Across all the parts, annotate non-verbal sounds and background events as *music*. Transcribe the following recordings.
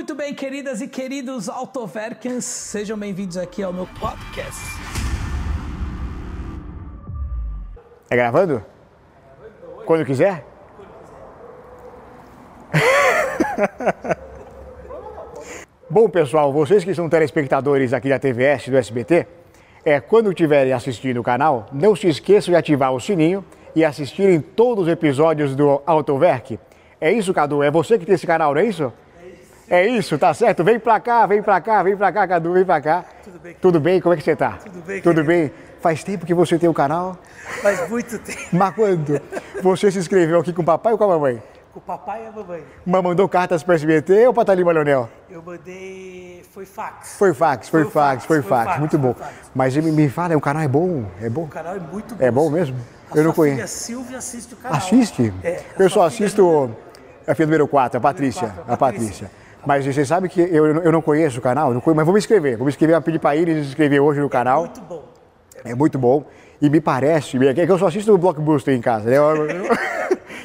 Muito bem, queridas e queridos Autoverkens, sejam bem-vindos aqui ao meu podcast. É gravando? Quando quiser? *laughs* Bom, pessoal, vocês que são telespectadores aqui da TVS do SBT, é, quando estiverem assistindo o canal, não se esqueçam de ativar o sininho e assistirem todos os episódios do Autoverk. É isso, Cadu? É você que tem esse canal, não é isso? É isso, tá certo? Vem pra cá, vem pra cá, vem pra cá, Cadu, vem pra cá. Tudo bem, Tudo bem? Como é que você tá? Tudo bem, Tudo querido. bem? Faz tempo que você tem o canal? Faz muito tempo. Mas quando? Você se inscreveu aqui com o papai ou com a mamãe? Com o papai e a mamãe. Mas mandou cartas para SBT ou para Talima Leonel? Eu mandei. Foi fax. Foi fax, foi, Foi fax, fax, foi fax, fax, muito bom. fax. Mas me, me fala, o canal é bom? É bom? O canal é muito bom. É bom mesmo? A Eu não sua filha conheço. Silvia assiste o canal. Assiste? É, Eu só filha assisto a filha número 4, a Patrícia. a Patrícia. Mas você sabe que eu, eu não conheço o canal, não conheço, mas vou me inscrever. Vou me inscrever, vou pedir para eles se inscrever hoje no canal. Muito bom. É muito bom. E me parece, é que eu só assisto o Blockbuster em casa. né? Eu, eu,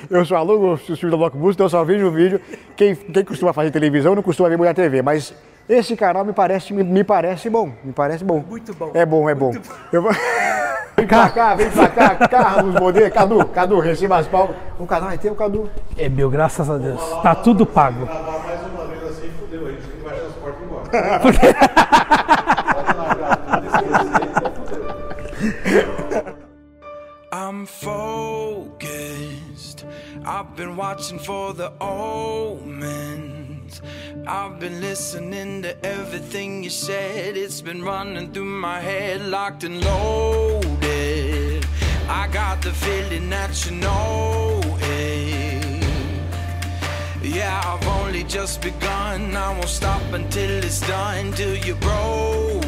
eu *laughs* sou aluno do filme do Blockbuster, então eu só vejo o vídeo. Quem, quem costuma fazer televisão não costuma ver muito a TV, mas esse canal me parece, me, me parece bom. Me parece bom. Muito bom. É bom, é bom. Bom. Eu vou- *laughs* Vem pra cá, vem pra cá, Carlos Modê, Cadu, Cadu, receba as palmas. O canal ter o Cadu. É meu, graças a Deus. Tá tudo pago. *laughs* I'm focused. I've been watching for the omens. I've been listening to everything you said. It's been running through my head, locked and loaded. I got the feeling that you know. Yeah, I've only just begun. I won't stop until it's done, till you're broken.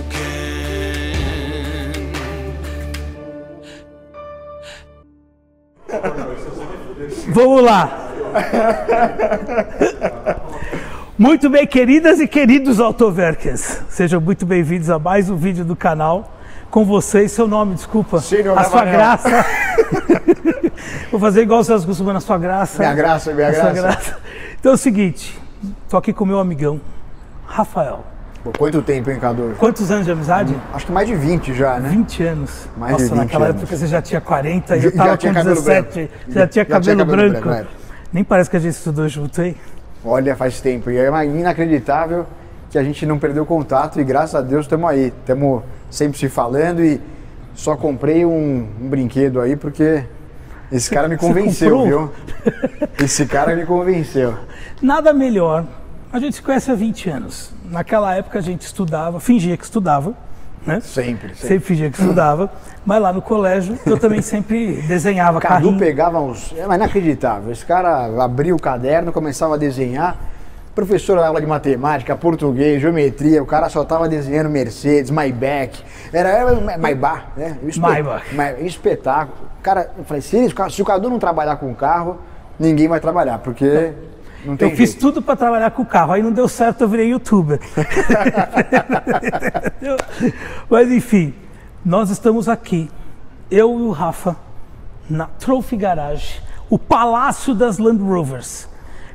Vamos lá. Muito bem, queridas e queridos Autoverkers. Sejam muito bem-vindos a mais um vídeo do canal. Com vocês, seu nome, desculpa. Senhor a sua Ravanel. graça. *laughs* Vou fazer igual vocês costumam na sua graça. Minha graça, minha A sua graça. Então é o seguinte, tô aqui com meu amigão, Rafael. Pô, quanto tempo, hein, Cadu? Quantos anos de amizade? Acho que mais de 20 já, né? 20 anos. Mais de Nossa, 20 naquela anos. época você já tinha 40 e eu tava com cabelo 17. branco. Já tinha Já tinha cabelo cabelo branco. branco, Nem parece que a gente estudou junto, hein? Olha, faz tempo. E é inacreditável que a gente não perdeu contato e graças a Deus estamos aí. Estamos sempre se falando e só comprei um, um brinquedo aí porque esse cara me convenceu, viu? Esse cara me convenceu. Nada melhor. A gente se conhece há 20 anos. Naquela época a gente estudava, fingia que estudava, né? Sempre, sempre. Sempre fingia que estudava, mas lá no colégio eu também sempre desenhava Cadu carrinho. pegava uns. É inacreditável. Esse cara abria o caderno, começava a desenhar. Professor da aula de matemática, português, geometria, o cara só tava desenhando Mercedes, Maybach. Era, era Maybach, né? Maybach. Ma- espetáculo. Cara, eu falei, se, se o Cadu não trabalhar com carro, ninguém vai trabalhar, porque não tem Eu fiz jeito. tudo para trabalhar com o carro, aí não deu certo, eu virei youtuber. *laughs* Mas enfim, nós estamos aqui, eu e o Rafa, na Trophy Garage, o palácio das Land Rovers.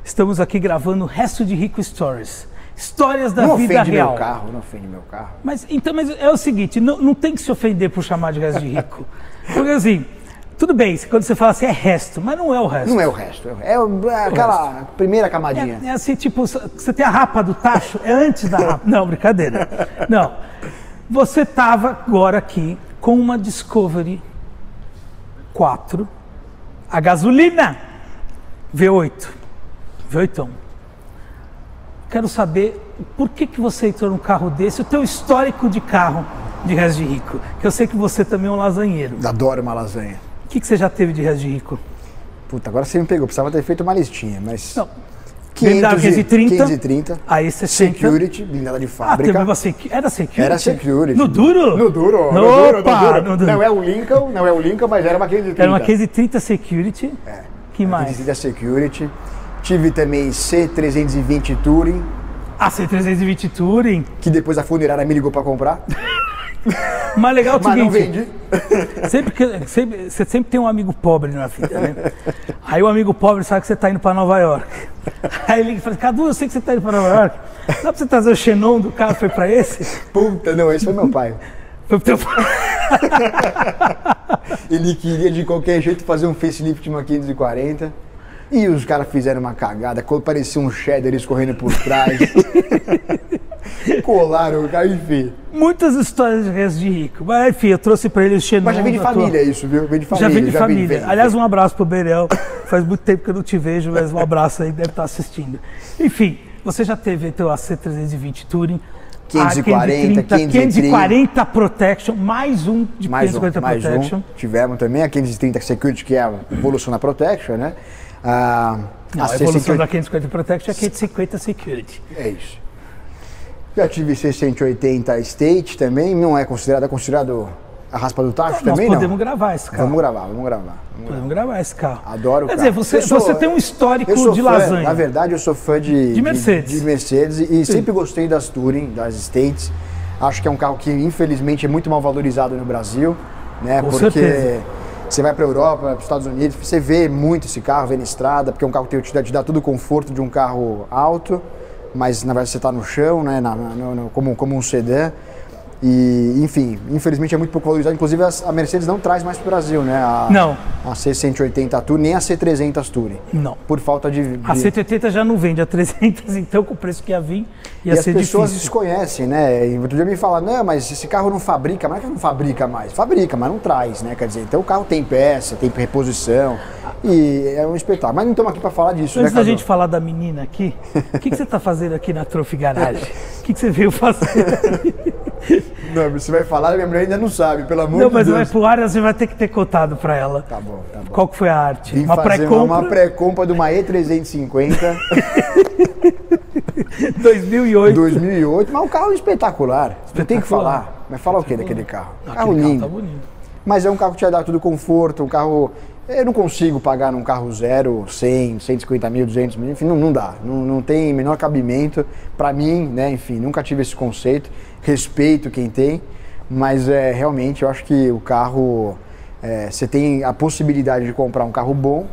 Estamos aqui gravando o resto de Rico Stories. Histórias da Não vida ofende real. meu carro, não ofende meu carro. Mas então, mas é o seguinte, não, não tem que se ofender por chamar de resto de rico. *laughs* Porque assim, tudo bem, quando você fala assim é resto, mas não é o resto. Não é o resto, é o- é aquela primeira camadinha. É, é assim, tipo, você tem a rapa do tacho, é antes da rapa. Não, brincadeira. Não. Você estava agora aqui com uma Discovery 4, a gasolina, V8. V8. Quero saber por que, que você entrou num carro desse, o teu histórico de carro de resto de rico. Que eu sei que você também é um lasanheiro. Adoro uma lasanha. O que, que você já teve de resto de rico? Puta, agora você me pegou, precisava ter feito uma listinha, mas. Não. 500 BMW 530. 530. Aí você senta- Security, blindada de Ah, fábrica. teve uma secu... Era security? Era security. No duro? No duro. No, opa, no duro. no duro. Não é o Lincoln, não é o Lincoln, mas era uma 530. Era uma 1530 security. É. Que mais? 530 Security. Tive também C320 Touring, A C320 Touring. que depois a funerária me ligou pra comprar. *laughs* O mais legal é o Mas seguinte, vendi. *laughs* sempre que, sempre, você sempre tem um amigo pobre na vida, né? Aí o amigo pobre sabe que você está indo para Nova York. *laughs* Aí ele fala, Cadu, eu sei que você está indo para Nova York. Dá para você trazer o Xenon do carro, foi para esse? Puta, não, esse foi meu pai. Foi pro teu Ele queria de qualquer jeito fazer um facelift de uma 540. E os caras fizeram uma cagada, parecia um cheddar escorrendo por trás. *laughs* Colaram o carro, enfim. Muitas histórias de resto de rico. Mas enfim, eu trouxe para ele o Xenon. Mas já vem de da tua- família isso, viu? Vem de família. Já vem de vem- família. vem- Aliás, um abraço pro Berel. Faz muito tempo que eu não te vejo, mas um abraço aí, deve estar assistindo. Enfim, você já teve então a C320 Touring. a 540, 540 Protection, mais um de mais um, 540 mais Protection. um. Tivemos também a 530 Security, que é a evolução da Protection, né? Ah, Não, a C180 evolução da 550 Protection é a 550 Security. É isso. Já tive C180 State também, não é considerado, é considerado a raspa do tacho Nós também, podemos não? gravar esse carro. Vamos gravar, vamos gravar. Vamos Podemos gravar esse carro. Adoro o Quer carro. dizer, você, sou- você tem um histórico de fã, lasanha. Na verdade, eu sou fã de, De Mercedes. de, de Mercedes e sempre gostei das Touring, das States. Acho que é um carro que, infelizmente, é muito mal valorizado no Brasil, né? Com porque certeza. Você vai para a Europa, para os Estados Unidos, você vê muito esse carro, vê na estrada, porque é um carro que te te dá todo o conforto de um carro alto, mas na verdade você está no chão, né? Na- no- no- como, como um sedã. E, enfim, infelizmente é muito pouco valorizado. Inclusive, a Mercedes não traz mais para o Brasil, né? A, Não. A C180 Tour, nem a C300 Touring. Não. Por falta de. A de- 180 já não vende, a 300 *laughs* então com o preço que ia vir ia e as pessoas difícil. desconhecem, né? E outro dia me falaram, não, mas esse carro não fabrica, mas não é que não fabrica mais. Fabrica, mas não traz, né? Quer dizer, então o carro tem peça, tem reposição. E é um espetáculo. Mas não estamos aqui para falar disso, Antes né, da gente falar da menina aqui, o que, que você está fazendo aqui na Trophy Garage? *laughs* O que, que você veio fazer? *laughs* *laughs* Não, você vai falar, minha mulher ainda não sabe, pelo amor Não, de mas vai Deus. pro ar, você vai ter que ter contado para ela. Tá bom, tá bom. Qual que foi a arte? Uma pré-compra uma pré-compra de uma E350 2008. 2008, mas um carro espetacular. Não tem que Espetacular. falar. Mas fala o que daquele carro? Não, carro lindo. Tá bonito. Mas é um carro que te dar tudo conforto, um carro. Eu não consigo pagar num carro zero 100, 150 mil, 200 mil, enfim, não, não dá. Não, não tem menor cabimento. Para mim, né, enfim, nunca tive esse conceito. Respeito quem tem, mas é, realmente eu acho que o carro. é, você tem a possibilidade de comprar um carro bom,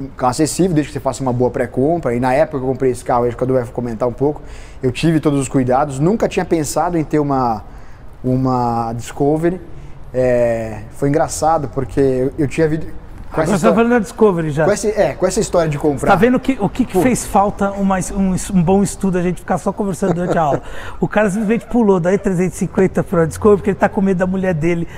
um carro acessível, desde que você faça uma boa pré-compra. E na época que eu comprei esse carro, acho que o Cadu vai comentar um pouco, eu tive todos os cuidados. Nunca tinha pensado em ter uma, uma Discovery. É, foi engraçado porque eu, eu tinha visto. Com Agora você tá história, falando da Discovery já. com, esse- é, com essa história de comprar. Tá vendo que, o que, que fez falta uma- um, um bom estudo, a gente ficar só conversando durante a aula? O cara simplesmente pulou da E350 para a Discovery porque ele tá com medo da mulher dele,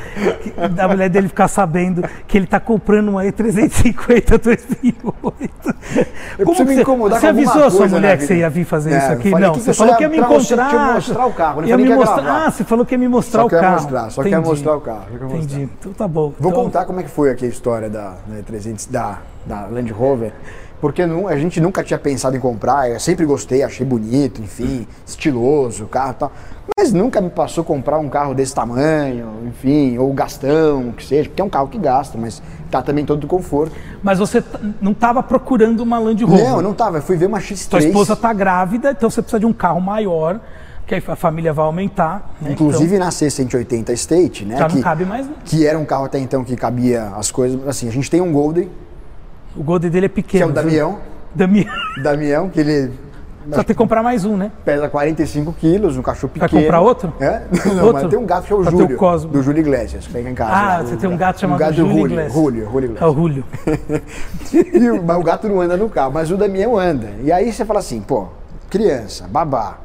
que- da mulher dele ficar sabendo que ele tá comprando uma E350 2008. *laughs* Eu preciso me você, incomodar você com alguma avisou a sua mulher que você ia vir fazer É, isso aqui? Não, que você falou que ia me você encontrar. te mostrar o carro, não ia me mostrar. gravar. Ah, você falou que ia me mostrar Só o quer carro. mostrar, só quer mostrar o carro. Entendi. Então tá bom. Vou Então- contar como é que foi aqui a história da, da 300, da, da Land Rover, porque nu- a gente nunca tinha pensado em comprar, eu sempre gostei, achei bonito, enfim, estiloso, o carro e tal, mas nunca me passou comprar um carro desse tamanho, enfim, ou gastão, o que seja, porque é um carro que gasta, mas tá também todo conforto. Mas você não estava procurando uma Land Rover. Não, eu não tava, eu fui ver uma X3. Sua esposa está grávida, então você precisa de um carro maior, que a família vai aumentar. né? Inclusive na C180 State, né? Já não que, cabe mais, né? Que era um carro até então que cabia as coisas. Assim, a gente tem um Golden, Então, o Golden dele é que pequeno. é o? Damião. Damião. *laughs* Damião, que ele Só tem que comprar mais um, né? pesa 45 quilos, um cachorro Vai pequeno. comprar outro? É? *laughs* Não, Outro? mas tem um gato que é o Pra o Júlio, Cosmo. do Júlio Iglesias, que fica em casa. Ah, você o tem um gato chamado gato Júlio Júlio, Iglesias. Júlio, Júlio É o Iglesias. Julio. *laughs* E o- mas o gato não anda no carro, mas o Damião anda. E aí você fala assim, pô, criança, babá,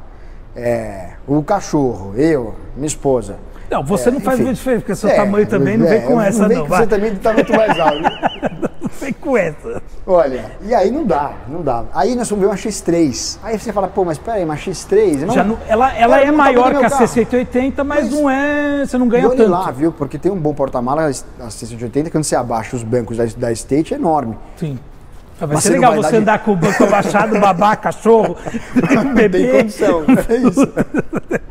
é, o cachorro, eu, minha esposa. Não, você É, não faz enfim. muita diferença, porque seu É, tamanho também não vem é, com essa, vem não. Vai. Você também tá muito mais alto. *laughs* Não vem com essa. Olha, e aí não dá, não dá. Aí nós vamos ver uma X3. Aí você fala, pô, mas peraí, uma X3? Não, Já não- ela ela é maior que a meu carro. C180, mas, Mas- não é. Você não ganha tanto. lá, viu? Porque tem um bom porta-mala, a C180, quando você abaixa os bancos da, da State, é enorme. Sim. Vai Mas ser legal vai você de- andar com o banco abaixado, *laughs* babá, cachorro, bebê. Tem condição, é isso. *laughs*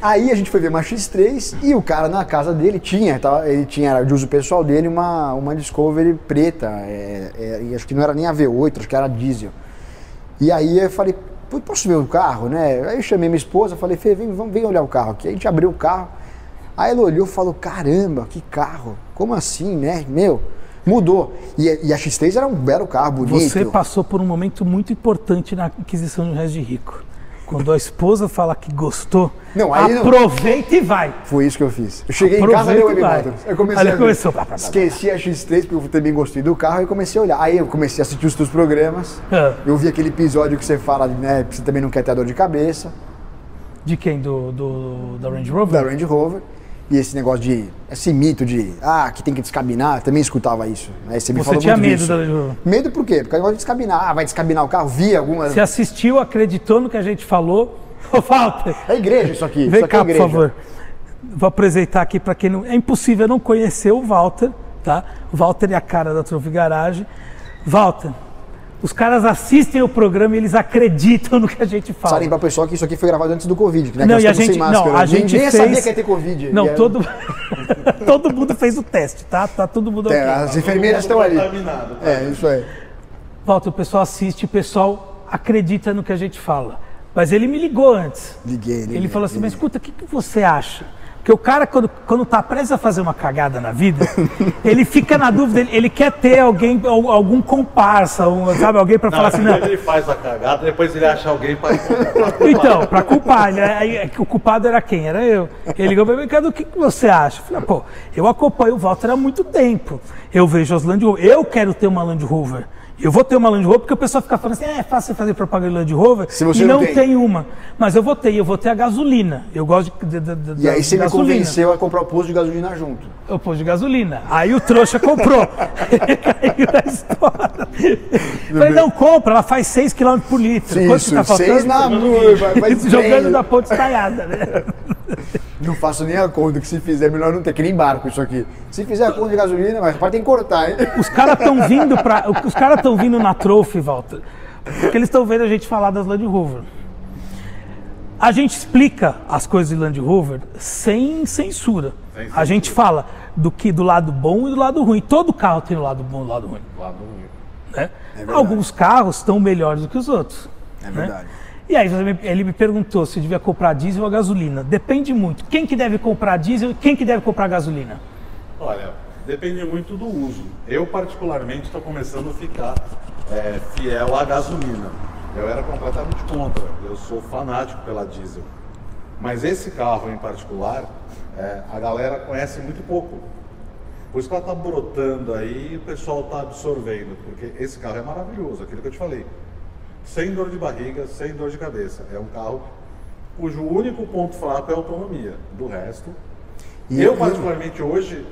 Aí a gente foi ver uma X3 e o cara na casa dele tinha, tá? ele tinha era de uso pessoal dele uma, uma Discovery preta, é, é, e acho que não era nem a V8, acho que era diesel. E aí eu falei, "Pô, posso ver o carro, né? Aí eu chamei minha esposa, falei, Fê, vem, vamos, vem olhar o carro aqui. Aí a gente abriu o carro, Aí ela olhou e falou: caramba, que carro, como assim, né? Meu, mudou. E, e a X3 era um belo carro, bonito. Você passou por um momento muito importante na aquisição de um de rico. Quando a esposa fala que gostou, Não, aí não- aproveita e vai. Foi isso que eu fiz. Eu cheguei em casa, Aproveita dei o e. Eu comecei a começou, blá, blá, blá, blá. Esqueci a X3 porque eu também gostei do carro e comecei a olhar. Aí eu comecei a assistir os teus programas. Ah. Eu vi aquele episódio que você fala, né, você também não quer ter dor de cabeça, De quem? Do, do, da Range Rover? da Range Rover. E esse negócio de, esse mito de, ah, que tem que descabinar, também escutava isso. Né? Você me Você falou tinha medo disso. da? Medo por quê? Porque o negócio de descabinar, ah, vai descabinar o carro, vi algumas... Você assistiu, acreditou no que a gente falou? *laughs* Ô, Walter, É igreja isso aqui, vem isso aqui é cá, por igreja. favor. Vou apresentar aqui para quem não... É impossível não conhecer o Walter, tá? O Walter é a cara da Trophy Garage. Walter, os caras assistem o programa e eles acreditam *laughs* no que a gente fala. Sabem pra pessoa que isso aqui foi gravado antes do Covid, que né, Não, nós e a estamos gente, sem máscara. não, a Ninguém gente sabia fez... que ia ter Covid. Não, todo, *laughs* todo mundo fez o teste, tá? Tá todo mundo É, as enfermeiras estão ali. Contaminado. tá? É, isso aí. Walter, o pessoal assiste, o pessoal acredita no que a gente fala. Mas ele me ligou antes. Liguei, liguei, Ele falou assim, mas liguei. escuta, o que, que você acha? Porque o cara, quando, quando tá prestes a fazer uma cagada na vida, *laughs* ele fica na dúvida, ele, ele quer ter alguém, al- algum comparsa, um, sabe, alguém para falar assim, não, Ele faz a cagada, depois ele acha alguém para. *laughs* Então, para culpar, aí, é o culpado era quem? Era eu. Ele ligou para mim, Cadu, o que, que você acha? Eu falei, pô, eu acompanho o Walter há muito tempo. Eu vejo as Land Rover, eu quero ter uma Land Rover. Eu vou ter uma Land Rover porque o pessoal fica falando assim, é, é fácil fazer propaganda de Land Rover Se você e não não tem. tem. uma. Mas eu vou ter, eu vou ter a gasolina. Eu gosto de, de, de, E aí você me gasolina. convenceu a comprar o posto de gasolina junto. Eu pus de gasolina. Aí o trouxa comprou. *laughs* Caiu na história. Falei, não, compra, ela faz 6 km por litro. Quanto Isso, que tá faltando? seis na mão, vai, vai *laughs* Jogando bem. da ponte estaiada, né? *laughs* Não faço nem a conta que se fizer, melhor não ter, que nem barco isso aqui. Se fizer a conta de gasolina, mas pode tem que cortar, hein? Os caras estão vindo para, os caras estão vindo na Trophy, Walter, porque eles estão vendo a gente falar das Land Rover. A gente explica as coisas de Land Rover sem censura. Sem A gente fala do que do lado bom e do lado ruim. Todo carro tem o lado bom e o lado ruim. né? verdade. Alguns carros estão melhores do que os outros. É né? E aí ele me perguntou se eu devia comprar diesel ou gasolina. Depende muito. Quem que deve comprar diesel e quem que deve comprar gasolina? Olha, depende muito do uso. Eu, particularmente, estou começando a ficar é, fiel à gasolina. Eu era completamente contra. Eu sou fanático pela diesel. Mas esse carro em particular, é, a galera conhece muito pouco. Por isso que ela está brotando aí e o pessoal está absorvendo. Porque esse carro é maravilhoso, aquilo que eu te falei. Sem dor de barriga, sem dor de cabeça. É um carro cujo único ponto fraco é a autonomia. Do resto, E eu, eu- particularmente, hoje,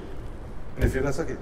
prefiro essa aqui.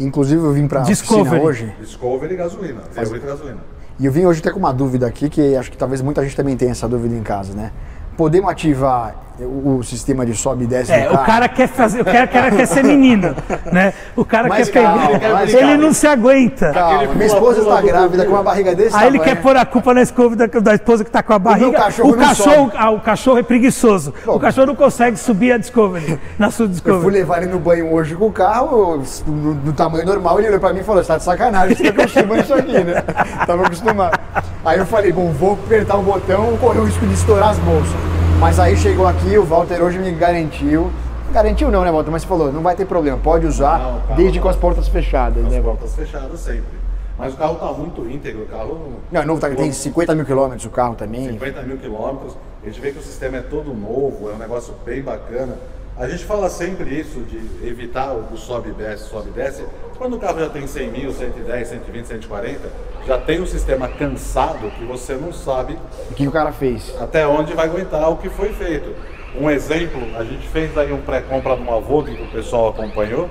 Inclusive eu vim pra oficina Discovery. hoje Discovery e gasolina. V8 e gasolina. e eu vim hoje até com uma dúvida aqui, que acho que talvez muita gente também tenha essa dúvida em casa, né? Podemos ativar o, o sistema de sobe e desce É, do o cara quer fazer, o cara, cara quer ser menino, né? O cara Mas quer calma, pegar, mas ele calma. não se aguenta. Calma, minha esposa está grávida com uma barriga desse Aí ele tamanho. quer pôr a culpa na escova da, da esposa que tá com a barriga. cachorro o cachorro, ah, o cachorro é preguiçoso. Bom, o cachorro não consegue subir a Discovery, na sua Eu fui Discovery. levar ele no banho hoje com o carro, no, no tamanho normal, ele olhou pra mim e falou, você tá de sacanagem, você tá acostumando isso aqui, né? Tava acostumado. Aí eu falei, bom, vou apertar o botão, correr o risco de estourar as bolsas. Mas aí chegou aqui, o Walter hoje me garantiu, garantiu não, né, Walter? Mas falou, não vai ter problema, pode usar, Não, calma, desde não. com as portas fechadas, As né, Walter? portas fechadas sempre. Mas o carro está muito íntegro, o carro Não, é novo, tá, tem 50 mil quilômetros o carro também. 50 mil quilômetros. A gente vê que o sistema é todo novo, é um negócio bem bacana. A gente fala sempre isso de evitar o sobe e desce, sobe e desce. Quando o carro já tem 100 mil, 110, 120, 140, já tem um sistema cansado que você não sabe O que o cara fez? até onde vai aguentar o que foi feito. Um exemplo, a gente fez aí um pré-compra de uma Vogue que o pessoal acompanhou,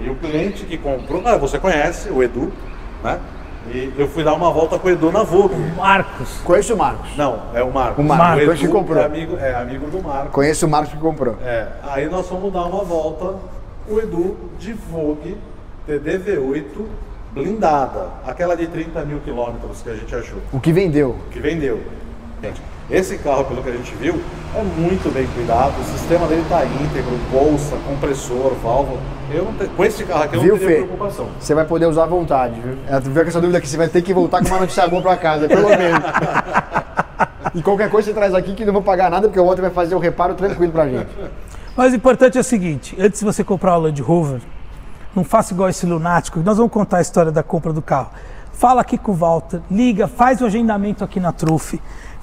e o cliente que comprou, ah, você conhece, o Edu, né? E eu fui dar uma volta com o Edu na Vogue. Marcos. Conheço o Marcos. Não, é o Marcos. O Marcos, o esse que comprou. É amigo, é amigo do Marcos. Conheço o Marcos que comprou. É, aí nós fomos dar uma volta, o Edu de Vogue TDV8 blindada, aquela de 30 mil quilômetros que a gente achou, O que vendeu? que vendeu. Gente, esse carro, pelo que a gente viu, é muito bem cuidado, o sistema dele está íntegro, bolsa, compressor, válvula. Eu te- com esse carro aqui eu Viu, não teria Fê? preocupação. Você vai poder usar à vontade, viu? Com essa dúvida que você vai ter que voltar com uma notícia boa pra casa, pelo *laughs* menos. E qualquer coisa você traz aqui que não vou pagar nada, porque o outro vai fazer o reparo tranquilo pra gente. Mas o importante é o seguinte: antes de você comprar o Land Rover, não faça igual esse lunático. Nós vamos contar a história da compra do carro. Fala aqui com o Walter, liga, faz o agendamento aqui na Trufe.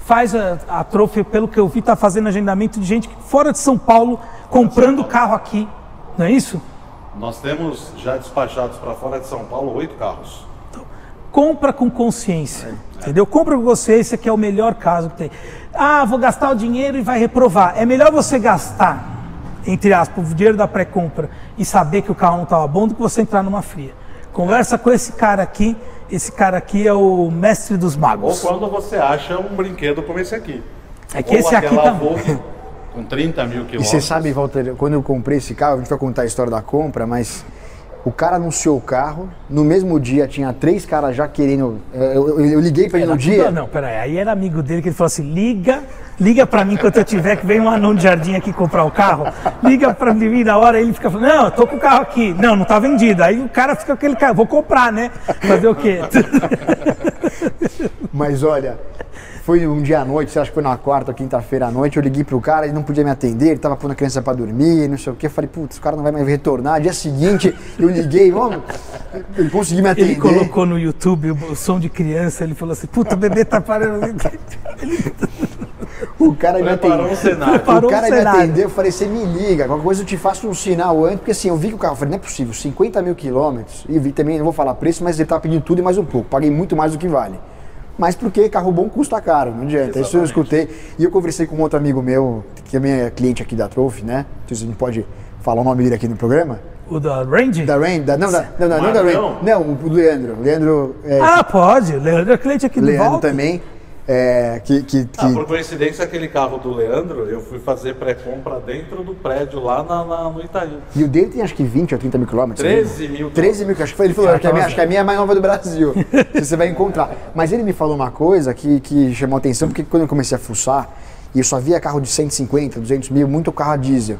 Faz a, a Trufe, pelo que eu vi, está fazendo agendamento de gente fora de São Paulo comprando carro aqui. Não é isso? Nós temos já despachados para fora de São Paulo oito carros. compra com consciência. Entendeu? Compra com consciência, que é o melhor caso que tem. Ah, vou gastar o dinheiro e vai reprovar. É melhor você gastar, entre aspas, o dinheiro da pré-compra e saber que o carro não estava bom do que você entrar numa fria. Conversa com esse cara aqui. Esse cara aqui é o mestre dos Ou magos. quando você acha um brinquedo como esse aqui. É que Ou esse aqui aquela tá- com 30 mil E quilômetros. você sabe, Walter, quando eu comprei esse carro, a gente vai contar a história da compra, mas o cara anunciou o carro, no mesmo dia tinha três caras já querendo. Eu, eu- eu liguei pra ele no dia. Não, peraí. Aí era amigo dele que ele falou assim: liga, liga pra mim quando eu tiver que vem um anão de jardim aqui comprar o carro. Liga pra mim na hora. Ele fica falando: não, eu tô com o carro aqui. Não, não tá vendido. Aí o cara fica com aquele carro: vou comprar, né? Fazer o quê? *laughs* Mas olha, foi um dia à noite, você acha que foi na quarta ou quinta-feira à noite, eu liguei pro cara, ele não podia me atender, ele tava pondo a criança pra dormir, não sei o quê. Eu falei, putz, o cara não vai mais retornar. Dia seguinte, eu liguei, vamos. Ele conseguiu me atender. Ele colocou no YouTube o, o som de criança. Ele falou assim: puta, o bebê tá parando. *laughs* O cara me atendeu. um *laughs* o cara um me cenário. atendeu, eu falei, você me liga, qualquer coisa eu te faço um sinal antes, porque assim, eu vi que o carro, eu falei, não é possível, 50 mil quilômetros, e vi também, não vou falar preço, mas ele tava pedindo tudo e mais um pouco, paguei muito mais do que vale. Mas porque carro bom custa caro, não adianta. Isso eu escutei. E eu conversei com um outro amigo meu, que também é cliente aqui da Trophy, né? Então a gente pode falar o nome dele aqui no programa. O da Range? Da Rain, da, não, da, não, não, não da. Marcão? Não, o Leandro. Leandro, é, Ah, pode. O Leandro é cliente aqui do Leandro também. É, que, que, que- Ah, por coincidência, aquele carro do Leandro, eu fui fazer pré-compra dentro do prédio lá na, na- no Itaim. E o dele tem acho que 20 ou 30 mil quilômetros. 13 né? mil 13 mil, que acho que foi, ele falou, acho que, a minha, acho que a minha é a mais nova do Brasil. *laughs* que você vai encontrar. Mas ele me falou uma coisa que, que chamou a atenção, porque quando eu comecei a fuçar, e eu só via carro de 150, 200 mil, muito carro a diesel.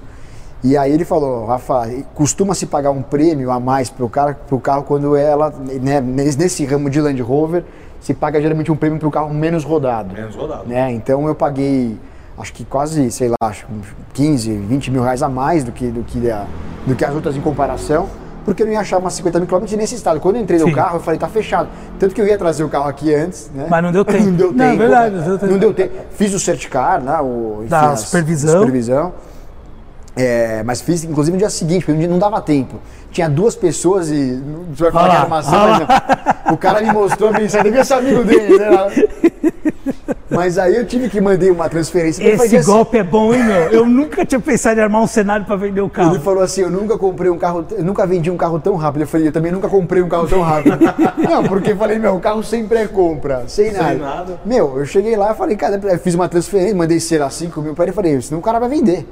E aí ele falou, Rafa, costuma-se pagar um prêmio a mais pro, cara, pro carro quando ela, né, nesse nesse ramo de Land Rover, se paga geralmente um prêmio pro carro menos rodado. Menos rodado. Né? Então eu paguei, acho que quase, sei lá, acho que uns 15, 20 mil reais a mais do que, do que, a- do que as outras em comparação, porque eu não ia achar umas 50 mil quilômetros nesse estado. Quando eu entrei no Sim. carro, eu falei, tá fechado. Tanto que eu ia trazer o carro aqui antes, né? Mas não deu *laughs* tempo. não deu Não, é tempo. verdade, não deu tempo. Não deu tempo. Fiz o certicar, né? O, enfim, Da supervisão. É, mas fiz inclusive no dia seguinte, porque no dia não dava tempo. Tinha duas pessoas e. Você vai falar que era maçã, mas não. O cara me mostrou, me disse, devia ser amigo dele, né? Mas aí eu tive que mandar uma transferência. Esse assim, golpe é bom, hein, meu? Eu nunca tinha pensado em armar um cenário pra vender o carro. Ele falou assim, eu nunca comprei um carro, eu nunca vendi um carro tão rápido. Eu falei, eu também nunca comprei um carro tão rápido. *laughs* não, porque eu falei, meu, o carro sempre é compra, sem nada. nada. Meu, eu cheguei lá e falei, cara, eu fiz uma transferência, mandei ser lá 5 mil para ele, falei, senão o cara vai vender.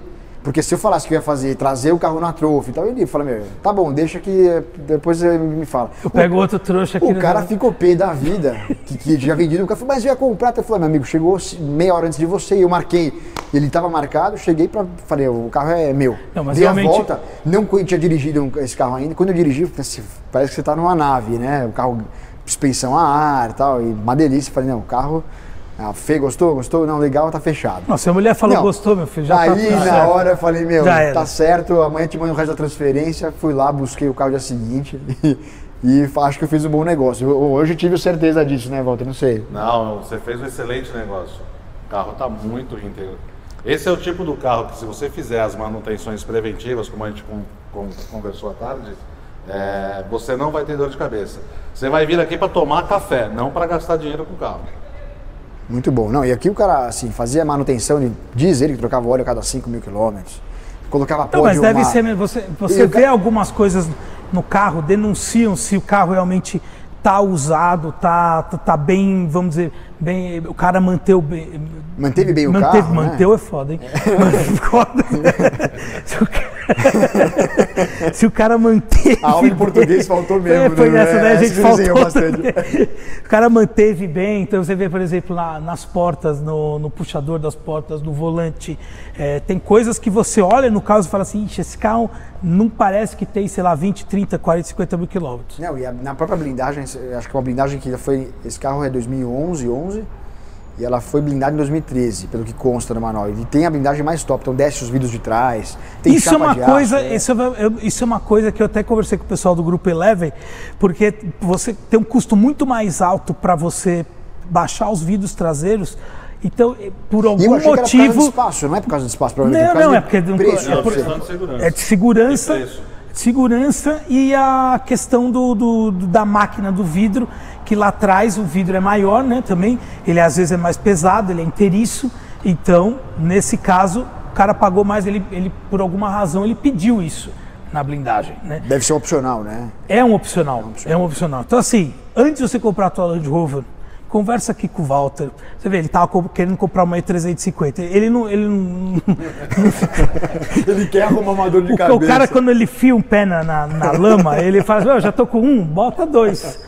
Porque se eu falasse que eu ia fazer, trazer o carro na trofe e tal, ele falou, meu, tá bom, deixa que depois você me fala. Eu pego outro trouxa aqui. O no- cara ficou pé da vida, que, que tinha vendido o carro. Mas eu ia comprar. Eu falei, meu amigo, chegou meia hora antes de você e eu marquei. Ele estava marcado, cheguei para falei, o carro é meu. Não, mas Dei realmente- a volta, não tinha dirigido esse carro ainda. Quando eu dirigi, eu falei assim, parece que você está numa nave, né? O carro, suspensão a ar e tal, e uma delícia. Falei, não, o carro, a Fê gostou? Gostou? Não, legal, tá fechado. Não, se a mulher falou Não. gostou, meu filho, já Aí tá na certo. hora eu falei, meu, era. tá certo, amanhã te mando o resto da transferência. Fui lá, busquei o carro dia seguinte *laughs* e, e acho que eu fiz um bom negócio. Eu- Hoje eu tive certeza disso, né, Walter? Não sei. Não, você fez um excelente negócio. O carro está muito íntegro. Esse é o tipo do carro que, se você fizer as manutenções preventivas, como a gente con- con- conversou à tarde, é, você não vai ter dor de cabeça. Você vai vir aqui para tomar café, não para gastar dinheiro com o carro. Muito bom. Não, e aqui o cara, assim, fazia manutenção de. Diz ele que trocava óleo a cada 5 mil quilômetros. Colocava pó Não, mas de deve uma- ser mesmo. Você, E você o vê algumas coisas no carro, denunciam se o carro realmente tá usado, tá, tá, tá bem, vamos dizer, bem. O cara manteve bem. Manteve bem o manteve, carro, né? Manteu é foda, hein? Foda. *laughs* se, o cara, se o cara manteve. A aula em português faltou mesmo, É, foi né? nessa, né? A gente faltou. bastante. também. O cara manteve bem, então você vê, por exemplo, na- nas portas, no, no puxador das portas, no volante, é, tem coisas que você olha no carro e fala assim, Ixi, esse carro não parece que tem, sei lá, 20, 30, 40, 50 mil quilômetros. Não, e a- na própria blindagem, acho que uma blindagem que já foi. Esse carro é 2011, 11. E ela foi blindada em 2013, pelo que consta no manual. E tem a blindagem mais top, então desce os vidros de trás. Tem Isso é uma de coisa, aço, né? isso, é, isso é uma coisa que eu até conversei com o pessoal do grupo Eleven, porque você tem um custo muito mais alto para você baixar os vidros traseiros. Então, por E eu algum que era por causa do motivo, espaço, não é por causa do espaço, provavelmente, Não, por causa não, de é porque preço, é né? por- questão de segurança. é de segurança, E e a questão do, do- do- da máquina do vidro, que lá atrás o vidro é maior, né? Também ele às vezes é mais pesado, ele é inteiriço. Então, nesse caso, o cara pagou mais, ele, ele por alguma razão ele pediu isso na blindagem, né? Deve ser opcional, né? É um opcional, é um opcional. Então assim, antes de você comprar a tua Land Rover, conversa aqui com o Walter. Você vê, ele estava querendo comprar uma E350. Ele não, ele não, *laughs* *laughs* Ele quer arrumar uma dor de o, o cara, quando ele fia um pé na, na, na lama, ele fala assim, "Ó, já tô com um, bota dois.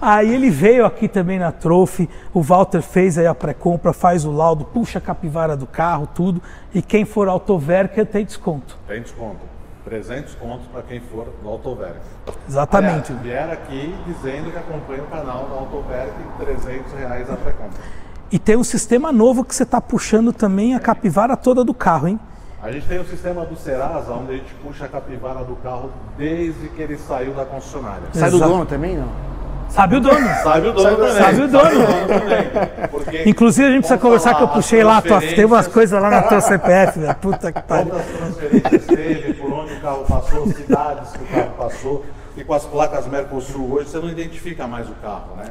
Aí ele veio aqui também na Trophy, o Walter fez aí a pré-compra, faz o laudo, puxa a capivara do carro, tudo. E quem for Autoverker tem desconto. Tem desconto. 300 contos para quem for do Autoverk. Exatamente. Aliás, vieram aqui dizendo que acompanha o canal da Autoverk, 300 reais a pré-compra. E tem um sistema novo que você está puxando também a capivara toda do carro, hein? A gente tem o sistema do Serasa, onde a gente puxa a capivara do carro desde que ele saiu da concessionária. Sai do dono também, não? Sabe o dono. Sabe o dono também. Sabe o dono. também. Porque Inclusive a gente precisa conversar que eu puxei lá, tua, tem umas coisas lá na tua CPF, velho. Puta que pariu. Quantas transferências teve, por onde o carro passou, cidades que o carro passou. E com as placas Mercosul hoje você não identifica mais o carro, né?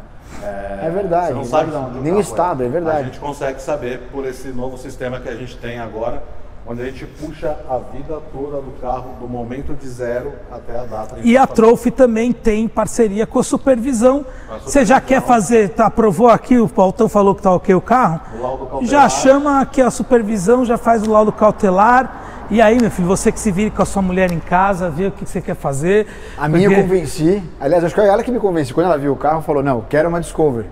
É verdade. Você não sabe de onde Nem o carro estado, é verdade. A gente consegue saber por esse novo sistema que a gente tem agora, onde a gente puxa a vida toda do carro, do momento de zero até a data. de E a. Trophy também tem parceria com a supervisão. a Você já quer fazer, tá, aprovou aqui, o Pautão falou que tá ok o carro? O laudo cautelar. Já chama aqui a supervisão, já faz o laudo cautelar. E aí, meu filho, você que se vire com a sua mulher em casa, vê o que você quer fazer. A minha eu porque- convenci, aliás, acho que é ela que me convenceu. Quando ela viu o carro, falou: Não, quero uma Discovery.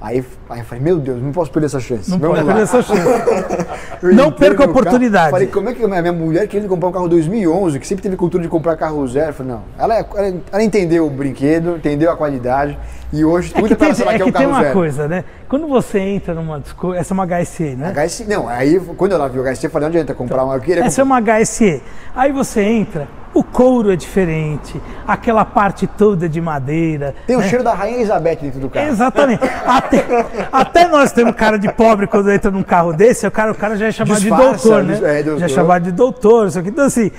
Aí, aí eu falei: Meu Deus, não posso perder essa chance. Não Vamos lá. perder essa chance. *laughs* Eu Não perca a no carro, oportunidade. Falei: Como é que a minha mulher queria comprar um carro 2011, que sempre teve cultura de comprar carro zero? Eu falei: Não, ela, ela, ela entendeu o brinquedo, entendeu a qualidade. E hoje, É que muita tem, pessoa é quer que um tem carro uma zero. coisa, né? Quando você entra numa essa é uma HSE, né? HSC, não, aí quando ela viu o HSC, eu falei: Não adianta comprar uma. Eu queria Essa é uma HSE. Aí você entra, o couro é diferente, aquela parte toda de madeira. Tem o né? cheiro da Rainha Elizabeth dentro do carro. Exatamente. Até, até nós temos cara de pobre quando entra num carro desse, o cara, o cara já é chamado Disfarça, de doutor, né? dis- é, doutor. Já é chamado de doutor, isso aqui. Então, assim,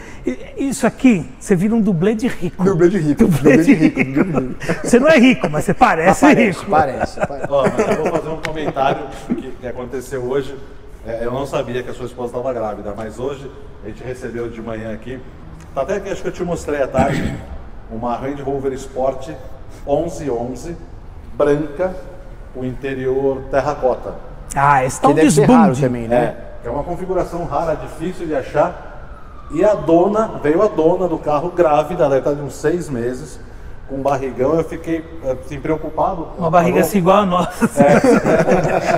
isso aqui, você vira um dublê de rico. Dublê de rico, Dublê dublê de rico, de rico. Você não é rico, mas você parece, Parece, rico. parece, *laughs* parece. Ó, mas eu vou fazer um comentário que, que aconteceu hoje. É, eu não sabia que a sua esposa estava grávida, mas hoje a gente recebeu de manhã aqui. Tá até que acho que eu te mostrei à tarde uma Range Rover Sport 1111 branca, o interior terracota. Ah, esse tá um deve ser raro também, né? É, é uma configuração rara, difícil de achar. E a dona, veio a dona do carro grávida, ela está de uns seis meses, com barrigão. Eu fiquei assim, preocupado. Uma barriga assim igual a nossa.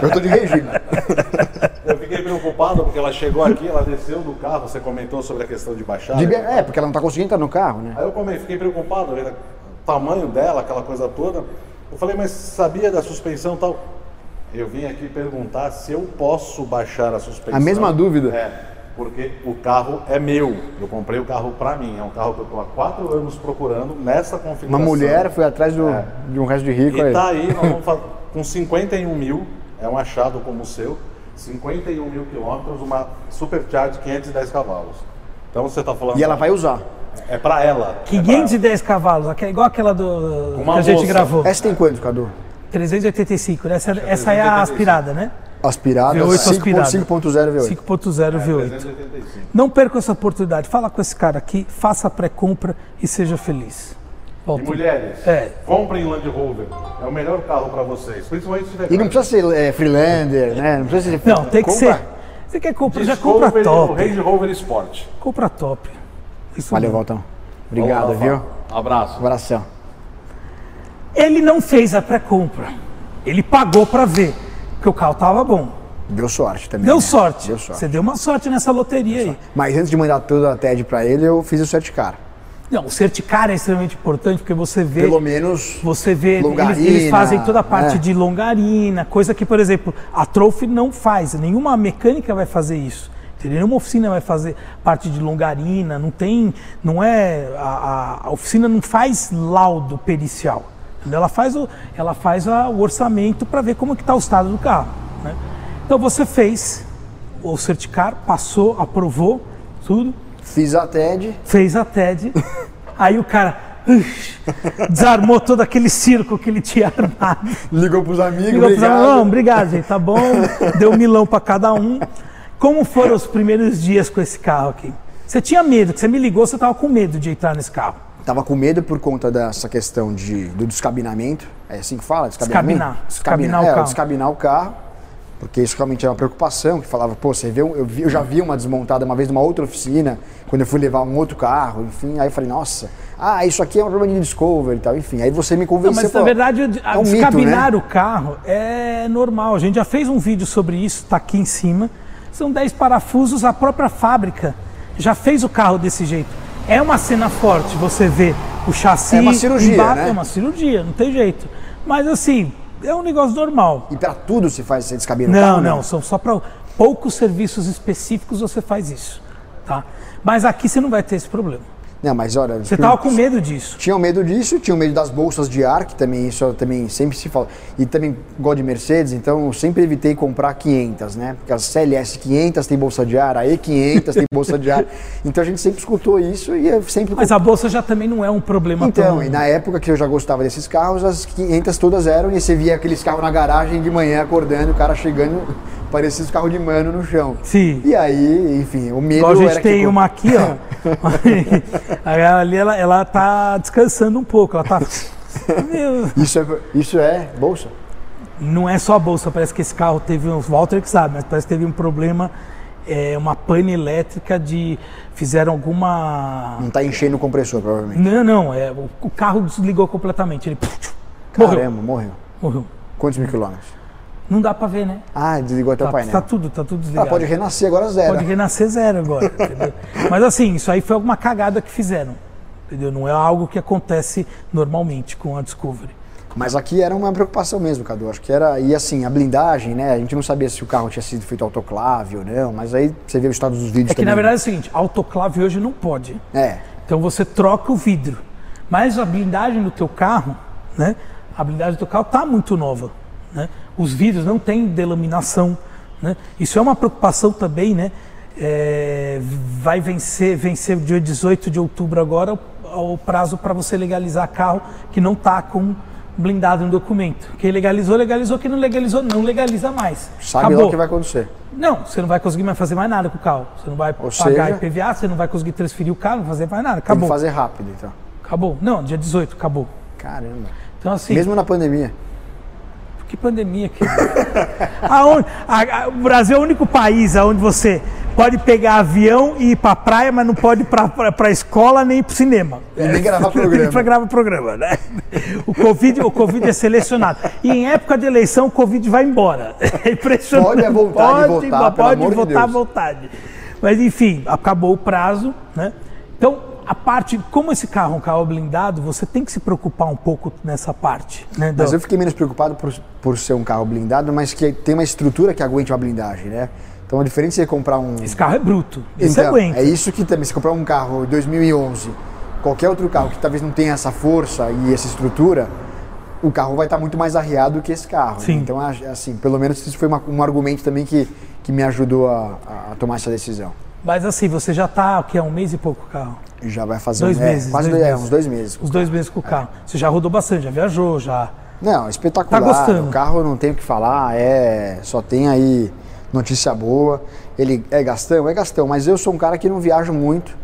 Eu tô de regime. *laughs* Preocupado porque ela chegou aqui, ela desceu do carro, você comentou sobre a questão de baixar. De- É, porque ela não tá conseguindo entrar no carro, né? Aí eu come- fiquei preocupado, era o tamanho dela, aquela coisa toda. Eu falei, mas sabia da suspensão e tal? Eu vim aqui perguntar se eu posso baixar a suspensão. A mesma dúvida. É, porque o carro é meu. Eu comprei o carro pra mim. É um carro que eu tô há quatro anos procurando nessa configuração. Uma mulher foi atrás do, É. de um resto de rico E aí. tá aí, nós vamos com 51 mil, é um achado como o seu, 51 mil quilômetros, uma Supercharge 510 cavalos. Então você tá falando. E ela vai usar. É pra ela. é 510 cavalos, igual aquela do Uma que a gente moça. gravou. Essa tem quanto, Cadu? 385, né? Essa, essa é a 385. aspirada, né? Aspirada, V8 aspirada. 5.0 V8. 5.0 pra- V8. 385. Não perca essa oportunidade. Fala com esse cara aqui, faça a pré-compra e seja feliz. E Volta. mulheres, É. comprem Land Rover. É o melhor carro pra vocês. Principalmente se tiver E não precisa ser é, Freelander, né? Não precisa ser. Não, tem que Compra. ser. Você quer comprar, já compra top. Range Rover Sport. Compra top. Isso Valeu, mesmo. Valtão. Obrigado, viu? Abraço. Abração. Ele não fez a pré-compra. Ele pagou para ver, porque o carro tava bom. Deu sorte também. Deu né? sorte. Deu sorte. Você deu uma sorte nessa loteria aí. Mas antes de mandar toda a TED pra ele, eu fiz o sete cara. Não, o certicar é extremamente importante porque você vê. Pelo menos. Você vê, eles, longarina, eles fazem toda a parte é. de longarina, coisa que, por exemplo, a Trophy não faz. Nenhuma mecânica vai fazer isso. Nenhuma oficina vai fazer parte de longarina, não tem. Não é. A, a- oficina não faz laudo pericial. Ela faz o, ela faz a- o orçamento para ver como que está o estado do carro. né? Então você fez o certicar, passou, aprovou, tudo Fiz a TED. fez a TED, *laughs* aí o cara desarmou todo aquele circo que ele tinha armado. Ligou pros amigos. Ligou pros obrigado. amigos, "Não, obrigado, gente, tá bom, *laughs* deu um milão para cada um. Como foram os primeiros dias com esse carro aqui? Você tinha medo, que você me ligou, você tava com medo de entrar nesse carro. Tava com medo por conta dessa questão de, do descabinamento. É assim que fala? Descabinamento? Descabinar. Descabinar o é, carro. descabinar o carro. Porque isso realmente é uma preocupação. Que falava, pô, você vê, um- eu, vi- eu já vi uma desmontada uma vez numa outra oficina, quando eu fui levar um outro carro, enfim. Aí eu falei, nossa, ah, isso aqui é um problema de discover e tal. Enfim, aí você me Não, convenceu. mas na verdade, é um mito, descabinar né? o carro é normal. A gente já fez um vídeo sobre isso, tá aqui em cima. São 10 parafusos, a própria fábrica já fez o carro desse jeito. É uma cena forte, você vê o chassi. É uma cirurgia, emba- né? É uma cirurgia, não tem jeito. Mas assim, é um negócio normal. E pra tudo se faz esse descabina o Não, carro? não, são só para poucos serviços específicos você faz isso, tá? Mas aqui você não vai ter esse problema. Não, mas olha. Você tava com medo disso. Tinham medo disso, tinham medo das bolsas de ar, que também isso também sempre se fala. E também gosto de Mercedes, então eu sempre evitei comprar 500, né? Porque as CLS 500 tem bolsa de ar, a E500 tem bolsa de ar. *laughs* Então a gente sempre escutou isso e eu sempre Mas a bolsa já também não é um problema Então, tão... e na época que eu já gostava desses carros, as 500 todas eram e você via aqueles carros na garagem de manhã acordando, o cara chegando, parecia os carros de mano no chão. Sim. E aí, enfim, o medo Igual a gente tem que uma aqui, ó. *laughs* Ali ela, ela tá descansando um pouco. Ela tá. Meu, isso é, isso é bolsa? não é só bolsa, parece que esse carro teve um. Walter que sabe, mas parece que teve um problema, é, uma pane elétrica de. Fizeram alguma. Não tá enchendo o compressor, provavelmente. Não, não, é, o, o carro desligou completamente. Ele morreu. Caramba, morreu. Morreu. Quantos mil quilômetros? Não dá pra ver, né? Ah, desligou até o Tá, painel. tá tudo, tá tudo ah, desligado. pode renascer agora zero. Pode renascer zero agora, *laughs* entendeu? Mas assim, isso aí foi alguma cagada que fizeram, entendeu? Não é algo que acontece normalmente com a Discovery. Mas aqui era uma preocupação mesmo, Cadu. Acho que era. E assim, a blindagem, né? A gente não sabia se o carro tinha sido feito autoclave ou não, mas aí você vê o estado dos vídeos É que também. na verdade é o seguinte, autoclave hoje não pode. É. Então você troca o vidro. Mas a blindagem do teu carro, né? A blindagem do teu carro tá muito nova, né? Os vidros não têm delaminação, né? Isso é uma preocupação também, né? É, vai vencer, vencer dia 18 de outubro agora o, o prazo para você legalizar carro que não tá com blindado no documento. Quem legalizou, legalizou. Quem não legalizou, não legaliza mais. Sabe Acabou. o que vai acontecer. Não, você não vai conseguir mais fazer mais nada com o carro. Você não vai Ou pagar seja- IPVA, você não vai conseguir transferir o carro, não fazer mais nada. Tem Acabou. que fazer rápido, então. Acabou. Não, dia 18, acabou. Caramba. Então, assim, Mesmo na pandemia. Que pandemia que. *laughs* Aonde, a- a- o Brasil é o único país onde você pode pegar avião e ir pra praia, mas não pode ir pra, pra, pra escola nem ir pro cinema. E nem gravar *laughs* Nem programa. pra gravar programa, né? O Covid, o Covid é selecionado. E em época de eleição, o Covid vai embora. *laughs* É impressionante. Pode é vontade de votar, pode amor de votar à vontade. Mas enfim, acabou o prazo, né? Então, a parte, como esse carro é um carro blindado, você tem que se preocupar um pouco nessa parte. Né, Mas do- eu fiquei menos preocupado por, por ser um carro blindado, mas que tem uma estrutura que aguente uma blindagem, né? Então é diferente você comprar um. Esse carro é bruto. Esse Então, aguenta. é isso que também, se comprar um carro 2011, qualquer outro carro que talvez não tenha essa força e essa estrutura, o carro vai estar muito mais arriado que esse carro. né? Sim. Então, a- assim, pelo menos isso foi uma- um argumento também que, que me ajudou a, a tomar essa decisão. Mas assim, você já está, o que é um mês e pouco o carro? Já vai fazer Dois um, é, meses, quase dois dois, é, meses. uns dois meses. Os dois meses com o carro. Você já rodou bastante, já viajou, já. Não, espetacular. Tá gostando? O carro não tem o que falar, é só tem aí notícia boa. Ele é gastão, é gastão, mas eu sou um cara que não viajo muito.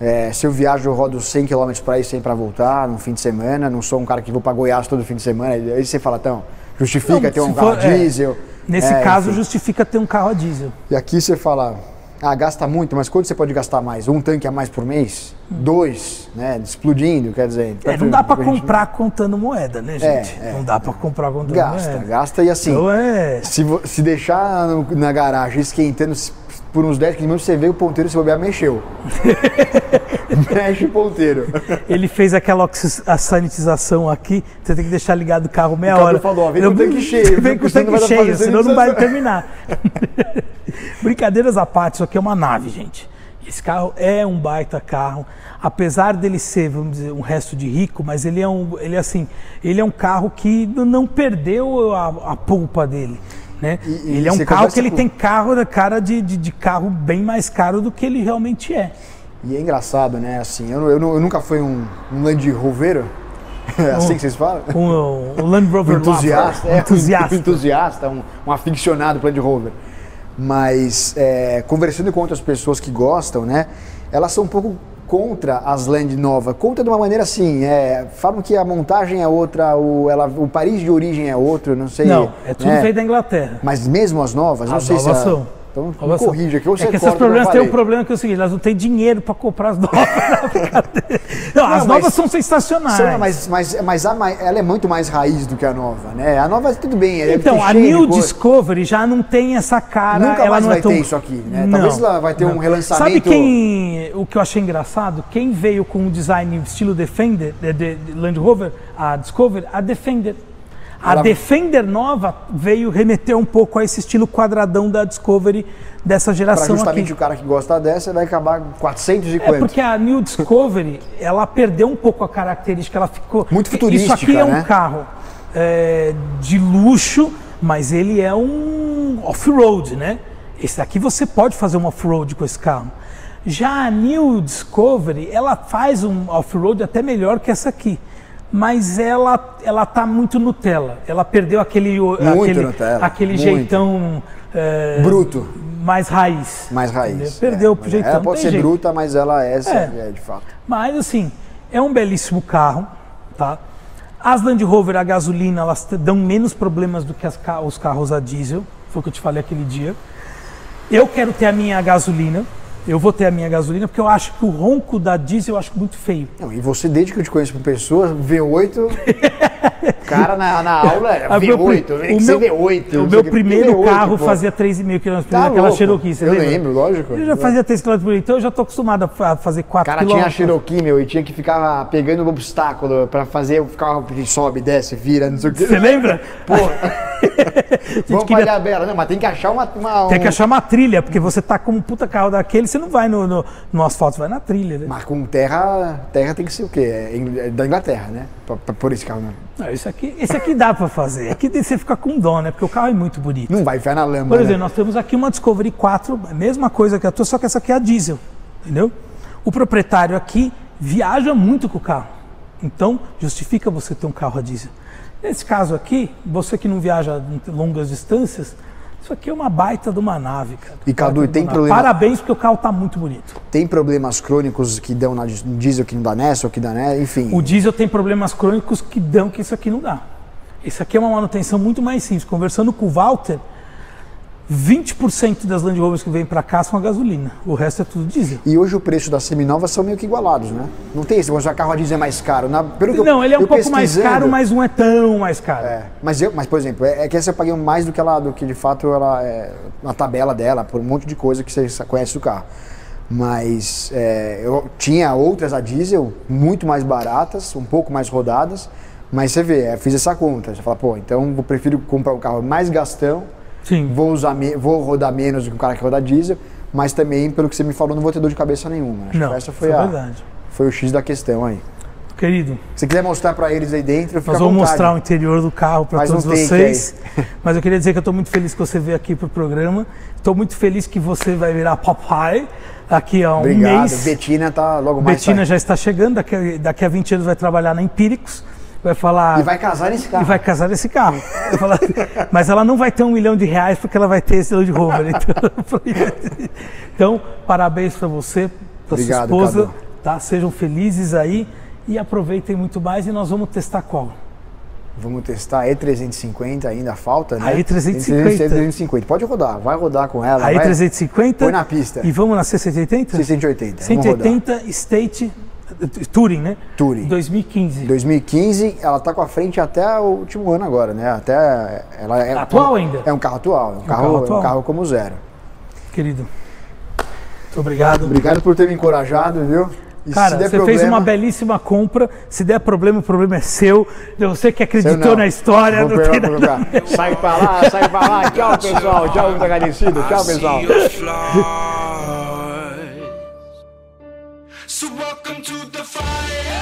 É, se eu viajo, eu rodo 100 km para ir, 100 para voltar, no fim de semana. Não sou um cara que vou para Goiás todo fim de semana. Aí você fala, então, justifica Não, ter um se carro for- é. diesel. Nesse É, caso, enfim. justifica ter um carro a diesel. E aqui você fala, ah, gasta muito, mas quanto você pode gastar mais? Um tanque a mais por mês? Dois, né? Explodindo, quer dizer. É, não dá para gente- comprar contando moeda, né, gente? é. Não dá para comprar contando Gasta, moeda. gasta e assim. Então é. Se, se deixar no- na garagem esquentando, por uns 10, 15 minutos você vê o ponteiro se bobear mexeu. *laughs* Mexe o ponteiro. Ele fez aquela a sanitização aqui, você tem que deixar ligado o carro meia O hora. falou, ó, vem Eu- com o tanque cheio, Vem com o tanque cheio, senão não vai terminar. *laughs* Brincadeiras à parte, isso aqui é uma nave, gente. Esse carro é um baita carro, apesar dele ser, vamos dizer, um resto de rico, mas ele é um, ele é assim, ele é um carro que não perdeu a, a polpa dele. Né? E- ele é um carro que ele com- tem carro da cara de, de, de carro bem mais caro do que ele realmente é. E é engraçado, né? Assim, eu, eu, eu nunca fui um, um Land Rover. *laughs* É assim que vocês falam? Um, um Land Um Rover entusiasta, lover, é, um entusiasta. *laughs* um entusiasta, um, um aficionado por Land Rover. Mas é, conversando com outras pessoas que gostam, né? Elas são um pouco contra as Land Nova. Contra de uma maneira assim, é, falam que a montagem é outra, o, ela, o país de origem é outro, não sei. Não, é tudo né? feito da Inglaterra. Mas mesmo as novas, não As sei novas se. a- são. Então, são. corrija aqui, ou você é que esses problemas têm um problema que é o seguinte, elas não têm dinheiro para comprar as *laughs* novas. Não. Não, as novas são sensacionais. São, mas, mas, mas a ela é muito mais raiz do que a nova, né? A nova, tudo bem. então, é a New. Discovery já não tem essa cara. Nunca ela mais não vai é tão... ter isso aqui, né? Não, Talvez ela vai ter um não. relançamento- Sabe quem, o que eu achei engraçado? Quem veio com o design estilo Defender, de, de- de Land Rover, a Discovery, a Defender. A Ela- Defender nova veio remeter um pouco a esse estilo quadradão da Discovery dessa Pra geração justamente aqui. o cara que gosta dessa vai acabar com 400 e É quanto. porque a New Discovery, *laughs* ela perdeu um pouco a característica, ela ficou... Muito Isso aqui futurística, é um né? carro é, de luxo, mas ele é um off-road, né? Esse daqui você pode fazer um off-road com esse carro. Já a New Discovery, ela faz um off-road até melhor que essa aqui. Mas ela, ela tá muito Nutella. Ela perdeu aquele, aquele, Nutella, aquele muito. jeitão é, Bruto, mais raiz. mais raiz. Entendeu? Perdeu É, o jeitão. Ela pode ser jeito. bruta, mas ela é, É. é. de fato. Mas assim, é um belíssimo carro, tá? As Land Rover a gasolina, elas dão menos problemas do que as os carros a diesel, foi o que eu te falei aquele dia. Eu quero ter a minha gasolina, eu vou ter a minha gasolina, porque eu acho que o ronco da diesel eu acho muito feio. Não, e você, desde que eu te conheço por pessoa, V8, *laughs* cara na, na aula *laughs* era Ah, meu pri- V8, tem que ser V8. o meu primeiro V8, carro pô. fazia 3,5 km por Tá aquela louco. Cherokee, você Eu lembra? lembro, lógico. Eu já fazia 3 km por então eu já estou acostumado a fa- fazer 4 O cara km. tinha a Cherokee, meu, e tinha que ficar pegando um obstáculo pra fazer o carro que sobe, desce, vira, não sei o que. Você lembra? *laughs* Vamos queria- a Bela. Não, mas tem que achar uma. uma Tem um- que achar uma trilha, porque você tá com um puta carro daquele, você não vai no, no, no asfalto, você vai na trilha, né? Mas com terra, terra tem que ser o quê? É é da Inglaterra, né? Pôr esse carro. Não, Não, isso aqui, esse aqui dá pra fazer. Aqui tem- você fica com dó, né? Porque o carro é muito bonito. não vai enfiar na lama. Por né? exemplo, nós temos aqui uma Discovery 4, a mesma coisa que a tua, só que essa aqui é a diesel, entendeu? O proprietário aqui viaja muito com o carro. Então, justifica você ter um carro a diesel. Nesse caso aqui, você que não viaja longas distâncias, isso aqui é uma baita de uma nave, cara. E, Cadu, tem problema- Parabéns, porque o carro tá muito bonito. Tem problemas crônicos que dão na no diesel que não dá nessa, ou que dá nessa, enfim. O diesel tem problemas crônicos que dão que isso aqui não dá. Isso aqui é uma manutenção muito mais simples. Conversando com o Walter, 20% das Land Rovers que vêm para cá são a gasolina. O resto é tudo diesel. E hoje o preço das seminovas são meio que igualados, né? Não tem esse, o carro a diesel é mais caro. Na, pelo que eu- Não, ele é um pouco mais caro, mas não é tão mais caro. É, mas, eu, mas, por exemplo, é, é que essa eu paguei mais do que ela, do que de fato ela é, na tabela dela, por um monte de coisa que você conhece do carro. Mas é, eu tinha outras a diesel muito mais baratas, um pouco mais rodadas, mas você vê, eu fiz essa conta. Você fala, pô, então eu prefiro comprar um carro mais gastão, Sim. vou, usar vou rodar menos do que o cara que roda diesel, mas também, pelo que você me falou, não vou ter dor de cabeça nenhuma. Acho Não, que essa foi, é a, verdade. foi o X da questão aí. Querido, Se quiser mostrar pra eles aí dentro, fica nós vamos mostrar o interior do carro para um todos take vocês. *laughs* Mas eu queria dizer que eu estou muito feliz que você veio aqui para o programa. Estou muito feliz que você vai virar papai daqui a um Obrigado. mês. Betina tá logo mais. Betina já está chegando, daqui a, daqui a 20 anos vai trabalhar na Empíricos, vai falar. E vai casar nesse carro. e vai casar nesse carro. Vai falar- mas ela não vai ter um milhão de reais porque ela vai ter esse Land Rover. *laughs* Então, então, parabéns para você, para sua esposa. Cadu. Tá? Sejam felizes aí e aproveitem muito mais. E nós vamos testar qual? Vamos testar a E350, ainda falta, né? A E350. E350. Pode rodar, vai rodar com ela. Aí vai. 350. Põe na pista. E vamos na C180? 680. vamos rodar. 180 State Touring, né? Touring. 2015. 2015, ela tá com a frente até o último ano agora, né? Até ela é Atual ainda? É um carro atual, é um, carro, carro é um atual. carro como zero. Querido, Muito obrigado. Obrigado por ter me encorajado, viu? E Cara, você problema, fez uma belíssima compra. Se der problema, o problema é seu. Você que acreditou na história. Vou não tem nada-. Sai pra lá, sai pra lá. Tchau, pessoal. Tchau, muito agradecido. Tchau, pessoal. Welcome to the fire.